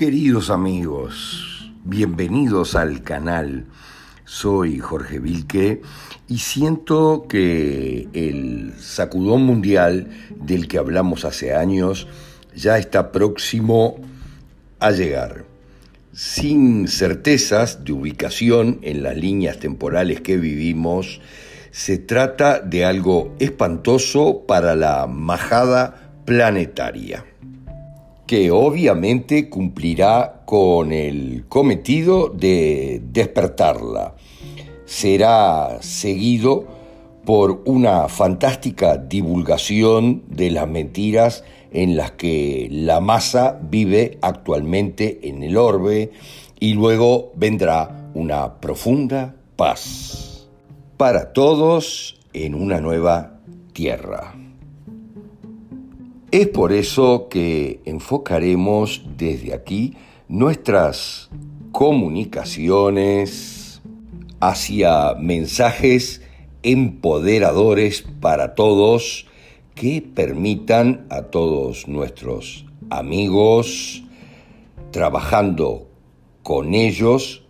Queridos amigos, bienvenidos al canal. Soy Jorge Vilque y siento que el sacudón mundial del que hablamos hace años ya está próximo a llegar. Sin certezas de ubicación en las líneas temporales que vivimos, se trata de algo espantoso para la majada planetaria que obviamente cumplirá con el cometido de despertarla. Será seguido por una fantástica divulgación de las mentiras en las que la masa vive actualmente en el orbe y luego vendrá una profunda paz para todos en una nueva tierra. Es por eso que enfocaremos desde aquí nuestras comunicaciones hacia mensajes empoderadores para todos que permitan a todos nuestros amigos, trabajando con ellos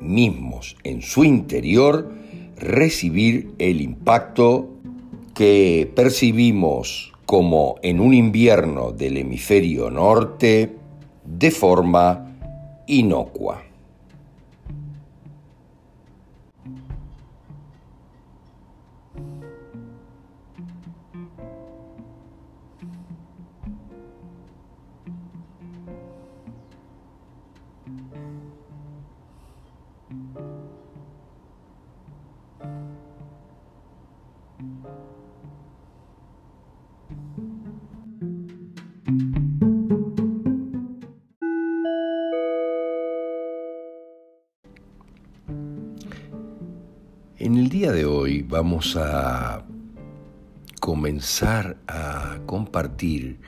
mismos en su interior, recibir el impacto que percibimos como en un invierno del hemisferio norte de forma inocua. De hoy vamos a comenzar a compartir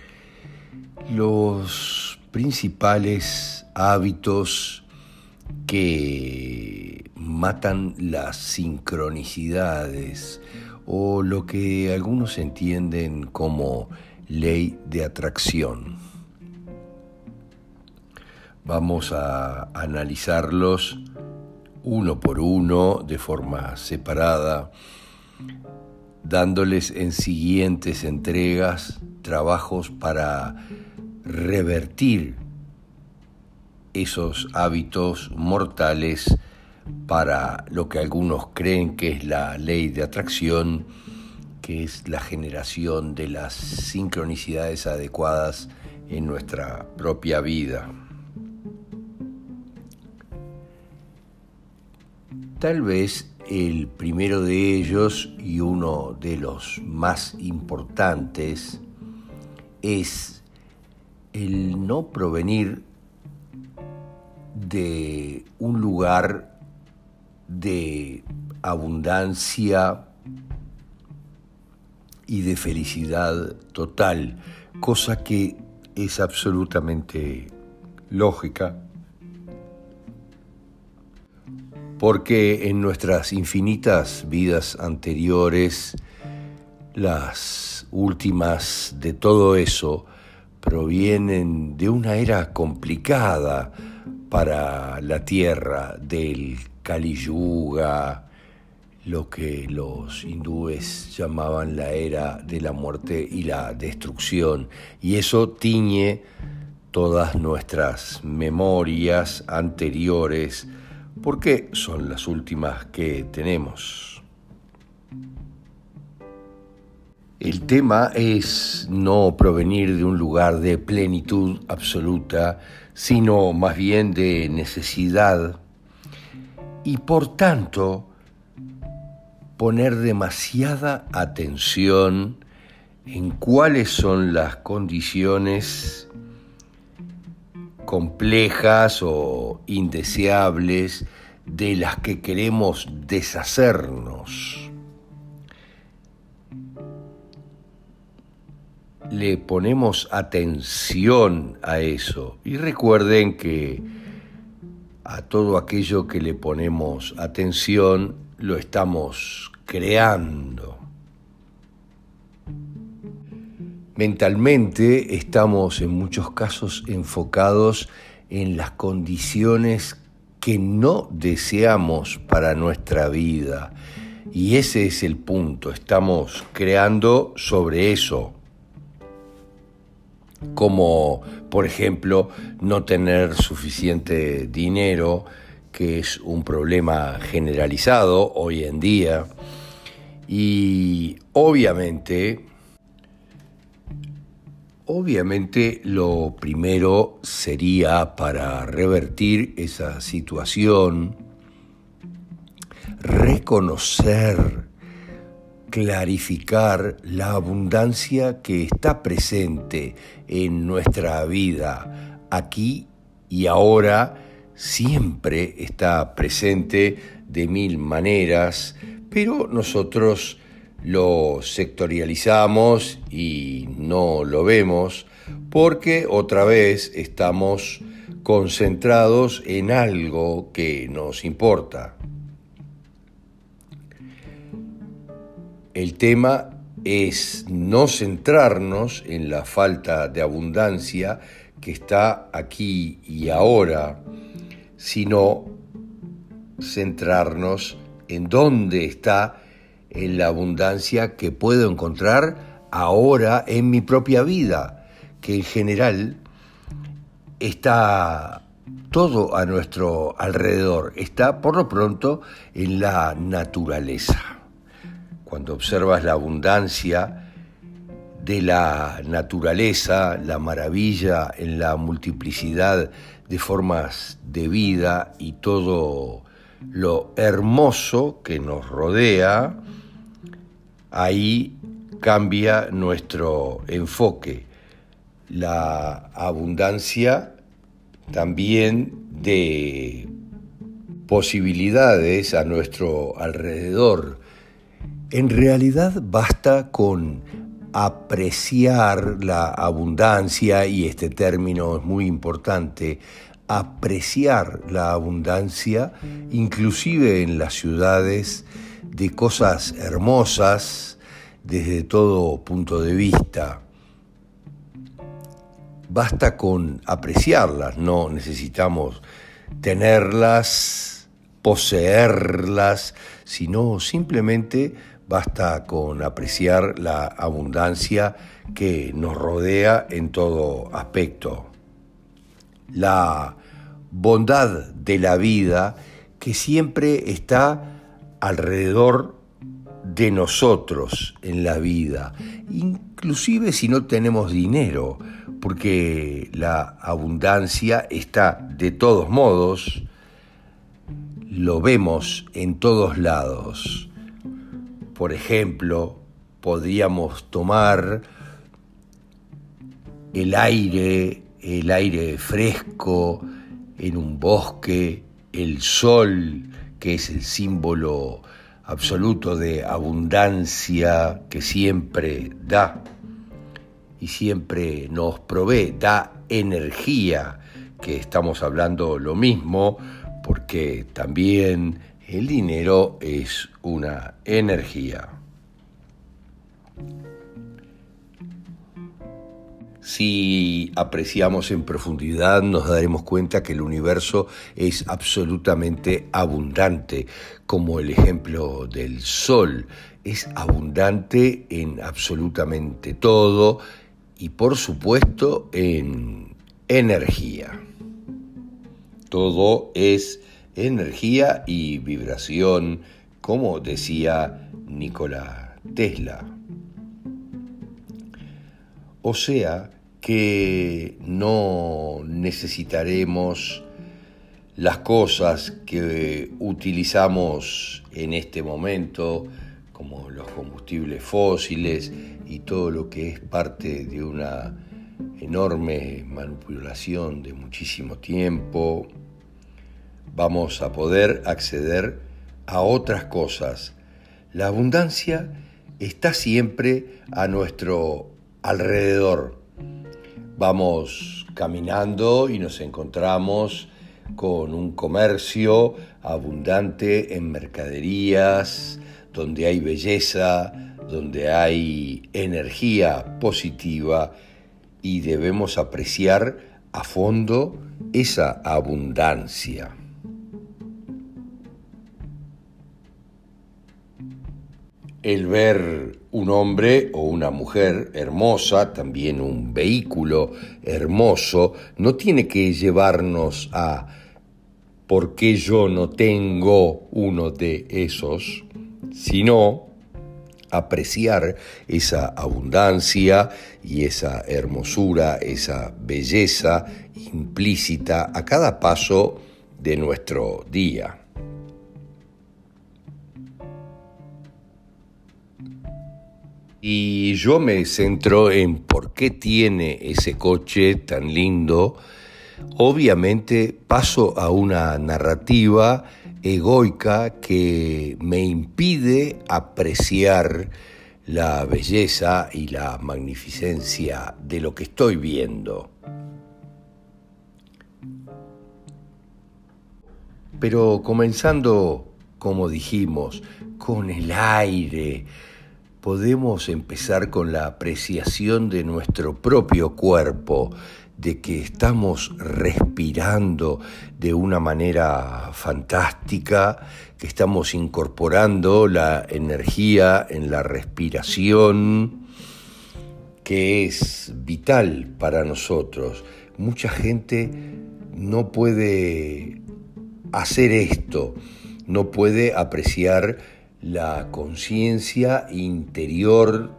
los principales hábitos que matan las sincronicidades o lo que algunos entienden como ley de atracción. Vamos a analizarlos uno por uno, de forma separada, dándoles en siguientes entregas trabajos para revertir esos hábitos mortales para lo que algunos creen que es la ley de atracción, que es la generación de las sincronicidades adecuadas en nuestra propia vida. Tal vez el primero de ellos y uno de los más importantes es el no provenir de un lugar de abundancia y de felicidad total, cosa que es absolutamente lógica porque en nuestras infinitas vidas anteriores, las últimas de todo eso, provienen de una era complicada para la tierra, del Kali Yuga, lo que los hindúes llamaban la era de la muerte y la destrucción, y eso tiñe todas nuestras memorias anteriores, porque son las últimas que tenemos. El tema es no provenir de un lugar de plenitud absoluta, sino más bien de necesidad y por tanto poner demasiada atención en cuáles son las condiciones complejas o indeseables de las que queremos deshacernos. Le ponemos atención a eso y recuerden que a todo aquello que le ponemos atención lo estamos creando. Mentalmente estamos en muchos casos enfocados en las condiciones que no deseamos para nuestra vida. Y ese es el punto, estamos creando sobre eso. Como, por ejemplo, no tener suficiente dinero, que es un problema generalizado hoy en día. Y obviamente Obviamente lo primero sería para revertir esa situación, reconocer, clarificar la abundancia que está presente en nuestra vida, aquí y ahora, siempre está presente de mil maneras, pero nosotros lo sectorializamos y no lo vemos porque otra vez estamos concentrados en algo que nos importa. El tema es no centrarnos en la falta de abundancia que está aquí y ahora, sino centrarnos en dónde está en la abundancia que puedo encontrar ahora en mi propia vida, que en general está todo a nuestro alrededor, está por lo pronto en la naturaleza. Cuando observas la abundancia de la naturaleza, la maravilla en la multiplicidad de formas de vida y todo lo hermoso que nos rodea, ahí cambia nuestro enfoque. La abundancia también de posibilidades a nuestro alrededor. En realidad basta con apreciar la abundancia, y este término es muy importante, apreciar la abundancia, inclusive en las ciudades, de cosas hermosas desde todo punto de vista. Basta con apreciarlas, no necesitamos tenerlas, poseerlas, sino simplemente basta con apreciar la abundancia que nos rodea en todo aspecto. La bondad de la vida que siempre está alrededor de nosotros en la vida, inclusive si no tenemos dinero, porque la abundancia está de todos modos, lo vemos en todos lados. Por ejemplo, podríamos tomar el aire, el aire fresco en un bosque, el sol que es el símbolo absoluto de abundancia que siempre da y siempre nos provee, da energía, que estamos hablando lo mismo, porque también el dinero es una energía. Si apreciamos en profundidad nos daremos cuenta que el universo es absolutamente abundante, como el ejemplo del Sol. Es abundante en absolutamente todo y por supuesto en energía. Todo es energía y vibración, como decía Nikola Tesla. O sea, que no necesitaremos las cosas que utilizamos en este momento, como los combustibles fósiles y todo lo que es parte de una enorme manipulación de muchísimo tiempo, vamos a poder acceder a otras cosas. La abundancia está siempre a nuestro alrededor Vamos caminando y nos encontramos con un comercio abundante en mercaderías, donde hay belleza, donde hay energía positiva y debemos apreciar a fondo esa abundancia. El ver un hombre o una mujer hermosa, también un vehículo hermoso, no tiene que llevarnos a por qué yo no tengo uno de esos, sino apreciar esa abundancia y esa hermosura, esa belleza implícita a cada paso de nuestro día. Y yo me centro en por qué tiene ese coche tan lindo. Obviamente paso a una narrativa egoica que me impide apreciar la belleza y la magnificencia de lo que estoy viendo. Pero comenzando, como dijimos, con el aire, podemos empezar con la apreciación de nuestro propio cuerpo, de que estamos respirando de una manera fantástica, que estamos incorporando la energía en la respiración, que es vital para nosotros. Mucha gente no puede hacer esto, no puede apreciar la conciencia interior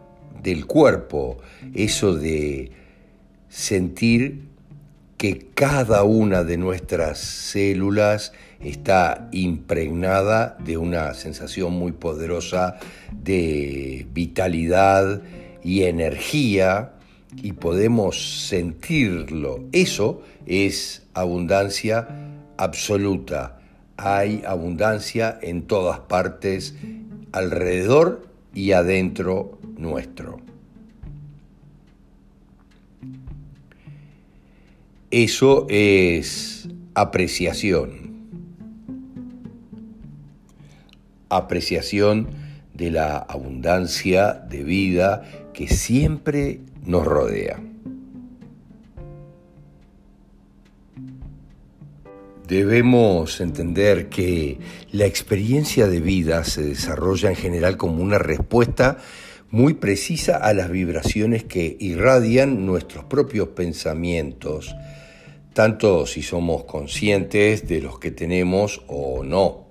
del cuerpo, eso de sentir que cada una de nuestras células está impregnada de una sensación muy poderosa de vitalidad y energía y podemos sentirlo. Eso es abundancia absoluta hay abundancia en todas partes, alrededor y adentro nuestro. Eso es apreciación. Apreciación de la abundancia de vida que siempre nos rodea. Debemos entender que la experiencia de vida se desarrolla en general como una respuesta muy precisa a las vibraciones que irradian nuestros propios pensamientos, tanto si somos conscientes de los que tenemos o no.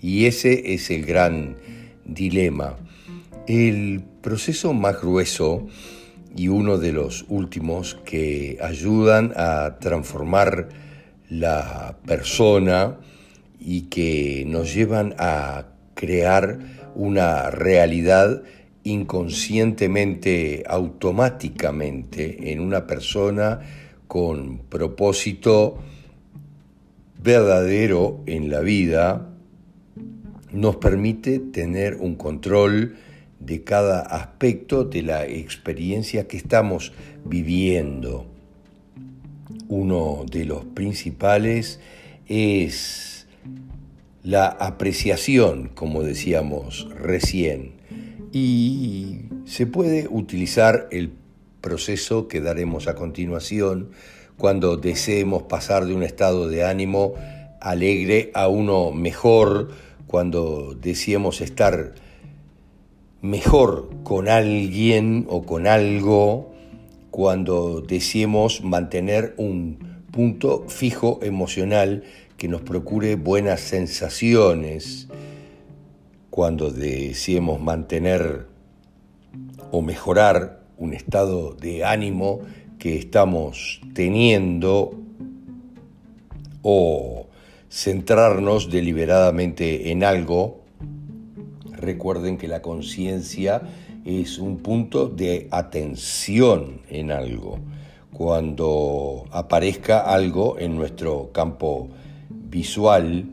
Y ese es el gran dilema. El proceso más grueso y uno de los últimos que ayudan a transformar la persona y que nos llevan a crear una realidad inconscientemente, automáticamente, en una persona con propósito verdadero en la vida, nos permite tener un control de cada aspecto de la experiencia que estamos viviendo. Uno de los principales es la apreciación, como decíamos recién, y se puede utilizar el proceso que daremos a continuación cuando deseemos pasar de un estado de ánimo alegre a uno mejor, cuando deseemos estar mejor con alguien o con algo, cuando deseemos mantener un punto fijo emocional que nos procure buenas sensaciones, cuando deseemos mantener o mejorar un estado de ánimo que estamos teniendo o centrarnos deliberadamente en algo, recuerden que la conciencia es un punto de atención en algo. Cuando aparezca algo en nuestro campo visual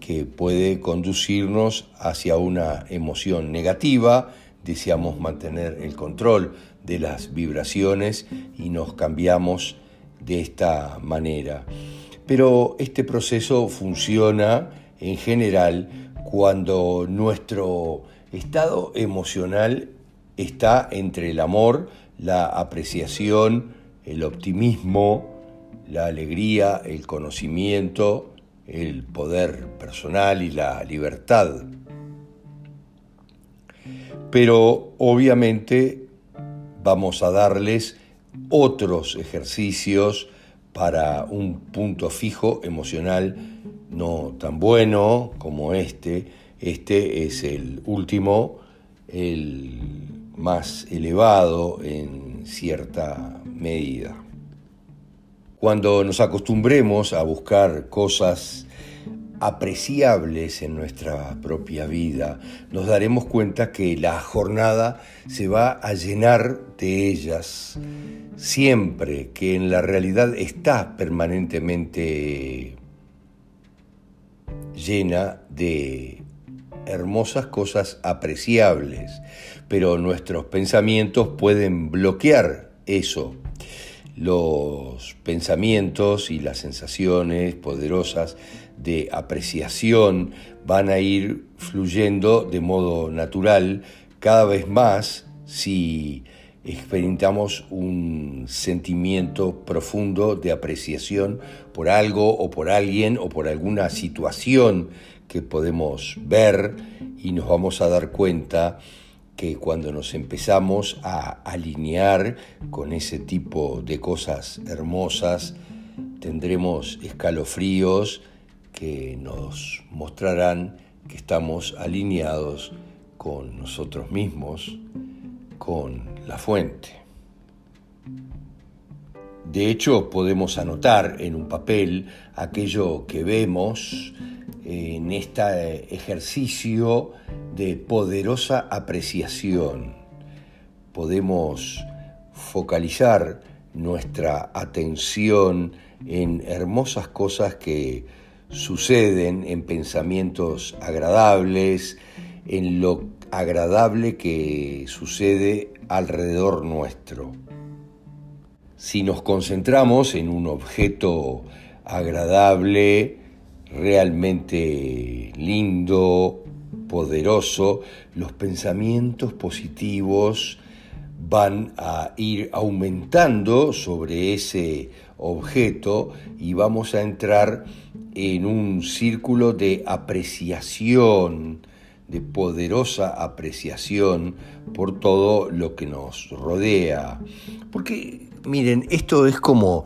que puede conducirnos hacia una emoción negativa, deseamos mantener el control de las vibraciones y nos cambiamos de esta manera. Pero este proceso funciona en general cuando nuestro estado emocional está entre el amor, la apreciación, el optimismo, la alegría, el conocimiento, el poder personal y la libertad. Pero obviamente vamos a darles otros ejercicios para un punto fijo emocional no tan bueno como este. Este es el último, el más elevado en cierta medida. Cuando nos acostumbremos a buscar cosas apreciables en nuestra propia vida, nos daremos cuenta que la jornada se va a llenar de ellas, siempre que en la realidad está permanentemente llena de hermosas cosas apreciables, pero nuestros pensamientos pueden bloquear eso. Los pensamientos y las sensaciones poderosas de apreciación van a ir fluyendo de modo natural cada vez más si experimentamos un sentimiento profundo de apreciación por algo o por alguien o por alguna situación que podemos ver y nos vamos a dar cuenta que cuando nos empezamos a alinear con ese tipo de cosas hermosas, tendremos escalofríos que nos mostrarán que estamos alineados con nosotros mismos, con la fuente. De hecho, podemos anotar en un papel aquello que vemos en este ejercicio de poderosa apreciación. Podemos focalizar nuestra atención en hermosas cosas que suceden, en pensamientos agradables, en lo agradable que sucede alrededor nuestro. Si nos concentramos en un objeto agradable, realmente lindo, poderoso, los pensamientos positivos van a ir aumentando sobre ese objeto y vamos a entrar en un círculo de apreciación, de poderosa apreciación por todo lo que nos rodea. Porque, miren, esto es como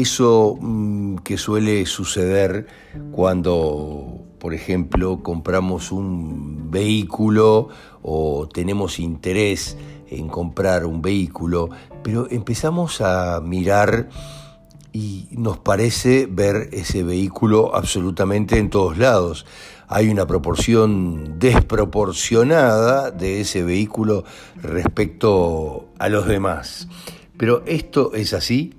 eso mm, que suele suceder cuando, por ejemplo, compramos un vehículo o tenemos interés en comprar un vehículo, pero empezamos a mirar y nos parece ver ese vehículo absolutamente en todos lados. Hay una proporción desproporcionada de ese vehículo respecto a los demás. Pero esto es así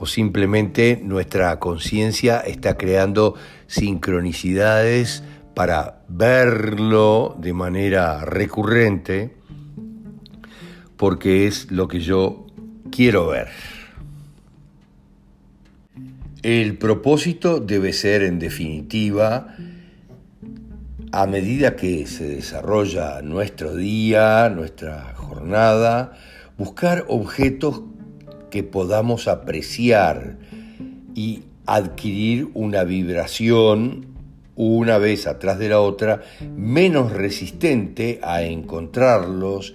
o simplemente nuestra conciencia está creando sincronicidades para verlo de manera recurrente porque es lo que yo quiero ver. El propósito debe ser, en definitiva, a medida que se desarrolla nuestro día, nuestra jornada, buscar objetos que podamos apreciar y adquirir una vibración una vez atrás de la otra, menos resistente a encontrarlos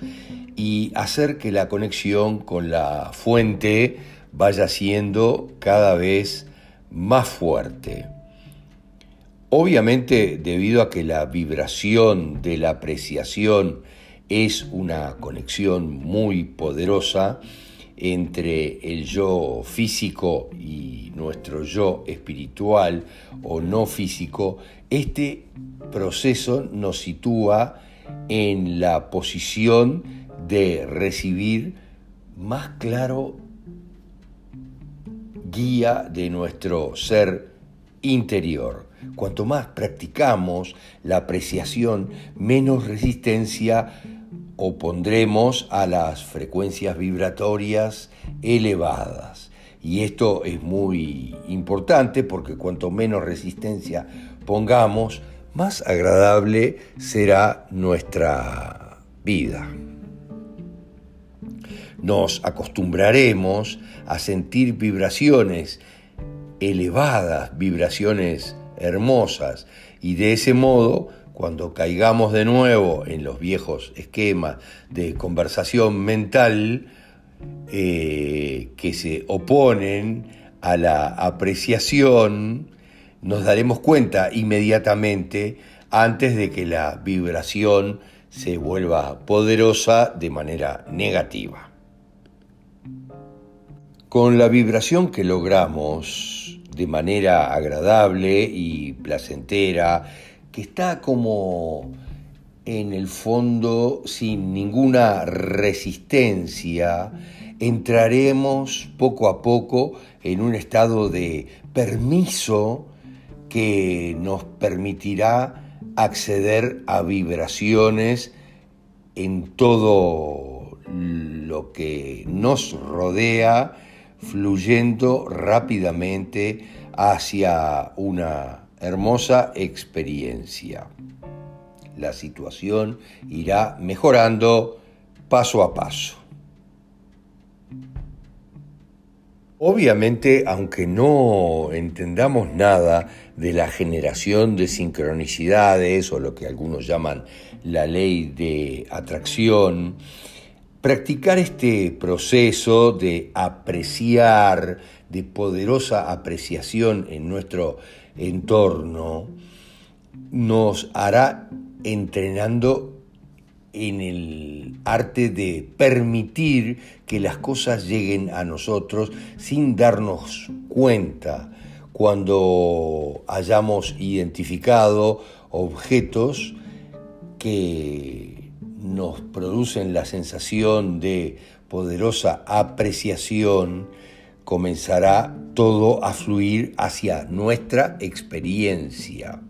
y hacer que la conexión con la fuente vaya siendo cada vez más fuerte. Obviamente, debido a que la vibración de la apreciación es una conexión muy poderosa, entre el yo físico y nuestro yo espiritual o no físico, este proceso nos sitúa en la posición de recibir más claro guía de nuestro ser interior. Cuanto más practicamos la apreciación, menos resistencia opondremos a las frecuencias vibratorias elevadas. Y esto es muy importante porque cuanto menos resistencia pongamos, más agradable será nuestra vida. Nos acostumbraremos a sentir vibraciones elevadas, vibraciones hermosas. Y de ese modo, cuando caigamos de nuevo en los viejos esquemas de conversación mental eh, que se oponen a la apreciación, nos daremos cuenta inmediatamente antes de que la vibración se vuelva poderosa de manera negativa. Con la vibración que logramos de manera agradable y placentera, que está como en el fondo sin ninguna resistencia, entraremos poco a poco en un estado de permiso que nos permitirá acceder a vibraciones en todo lo que nos rodea, fluyendo rápidamente hacia una hermosa experiencia. La situación irá mejorando paso a paso. Obviamente, aunque no entendamos nada de la generación de sincronicidades o lo que algunos llaman la ley de atracción, practicar este proceso de apreciar, de poderosa apreciación en nuestro entorno, nos hará entrenando en el arte de permitir que las cosas lleguen a nosotros sin darnos cuenta. Cuando hayamos identificado objetos que nos producen la sensación de poderosa apreciación, comenzará todo a fluir hacia nuestra experiencia.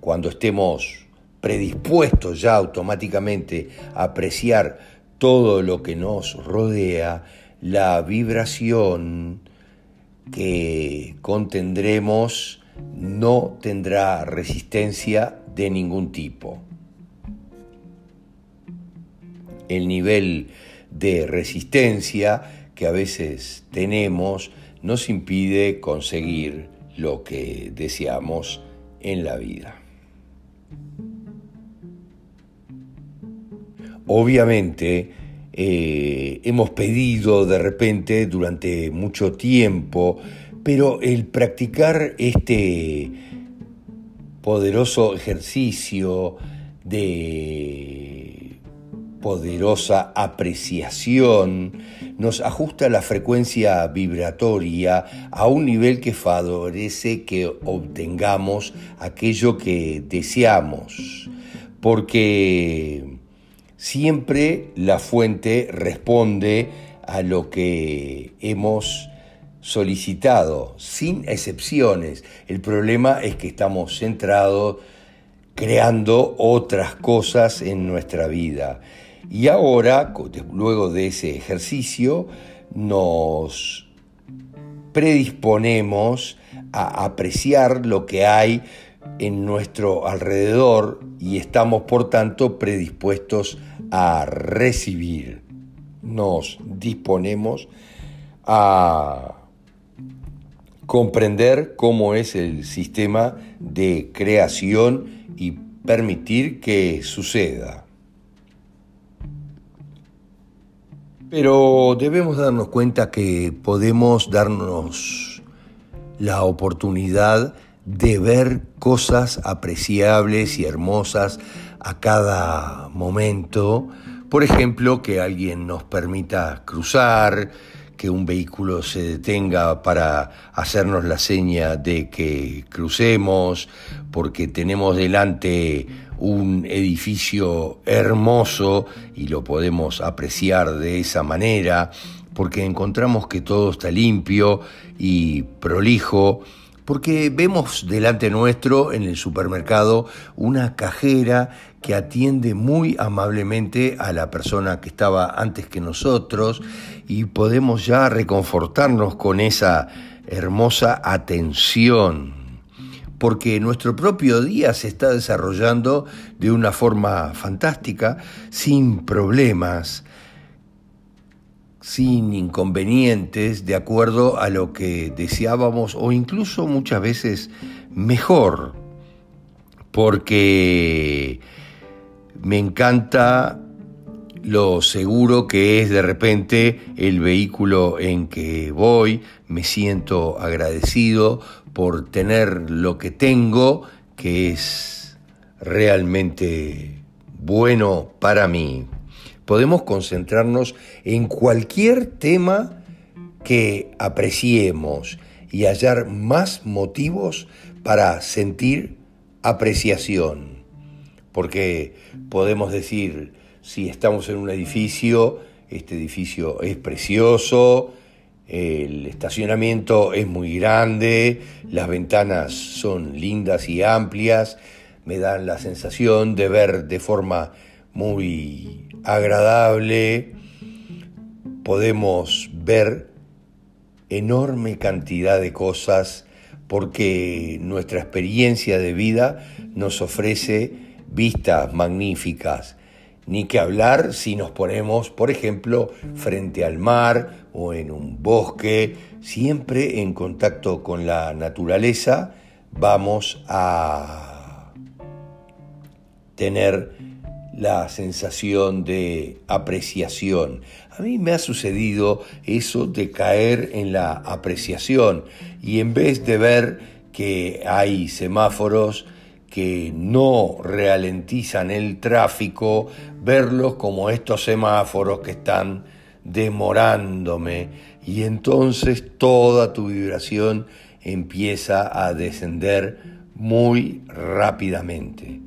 Cuando estemos predispuestos ya automáticamente a apreciar todo lo que nos rodea, la vibración que contendremos no tendrá resistencia de ningún tipo. El nivel de resistencia que a veces tenemos nos impide conseguir lo que deseamos en la vida. Obviamente, eh, hemos pedido de repente durante mucho tiempo, pero el practicar este poderoso ejercicio de poderosa apreciación nos ajusta la frecuencia vibratoria a un nivel que favorece que obtengamos aquello que deseamos, porque siempre la fuente responde a lo que hemos solicitado, sin excepciones. El problema es que estamos centrados creando otras cosas en nuestra vida. Y ahora, luego de ese ejercicio, nos predisponemos a apreciar lo que hay en nuestro alrededor y estamos por tanto predispuestos a recibir. Nos disponemos a comprender cómo es el sistema de creación y permitir que suceda. Pero debemos darnos cuenta que podemos darnos la oportunidad de ver cosas apreciables y hermosas a cada momento. Por ejemplo, que alguien nos permita cruzar, que un vehículo se detenga para hacernos la seña de que crucemos, porque tenemos delante un edificio hermoso y lo podemos apreciar de esa manera, porque encontramos que todo está limpio y prolijo porque vemos delante nuestro en el supermercado una cajera que atiende muy amablemente a la persona que estaba antes que nosotros y podemos ya reconfortarnos con esa hermosa atención, porque nuestro propio día se está desarrollando de una forma fantástica, sin problemas, sin inconvenientes, de acuerdo a lo que deseábamos o incluso muchas veces mejor, porque me encanta lo seguro que es de repente el vehículo en que voy, me siento agradecido por tener lo que tengo, que es realmente bueno para mí. Podemos concentrarnos en cualquier tema que apreciemos y hallar más motivos para sentir apreciación. Porque podemos decir, si estamos en un edificio, este edificio es precioso, el estacionamiento es muy grande, las ventanas son lindas y amplias, me dan la sensación de ver de forma muy agradable, podemos ver enorme cantidad de cosas porque nuestra experiencia de vida nos ofrece vistas magníficas. Ni que hablar si nos ponemos, por ejemplo, frente al mar o en un bosque, siempre en contacto con la naturaleza, vamos a tener la sensación de apreciación. A mí me ha sucedido eso de caer en la apreciación y en vez de ver que hay semáforos que no ralentizan el tráfico, verlos como estos semáforos que están demorándome y entonces toda tu vibración empieza a descender muy rápidamente.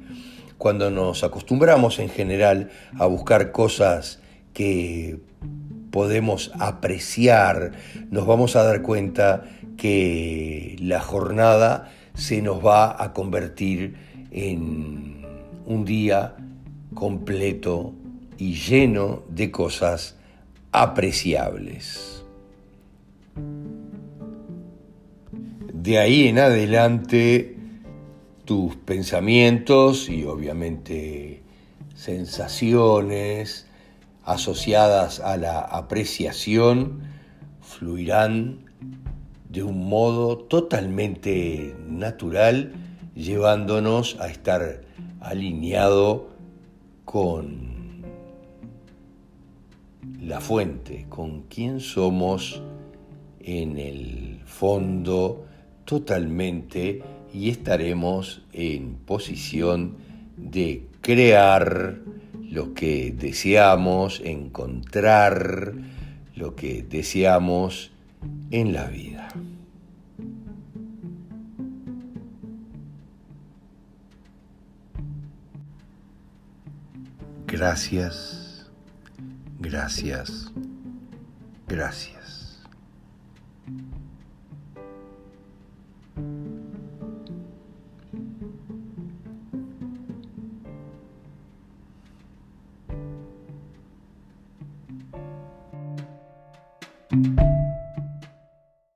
Cuando nos acostumbramos en general a buscar cosas que podemos apreciar, nos vamos a dar cuenta que la jornada se nos va a convertir en un día completo y lleno de cosas apreciables. De ahí en adelante tus pensamientos y obviamente sensaciones asociadas a la apreciación fluirán de un modo totalmente natural, llevándonos a estar alineado con la fuente, con quien somos en el fondo totalmente y estaremos en posición de crear lo que deseamos, encontrar lo que deseamos en la vida. Gracias, gracias, gracias.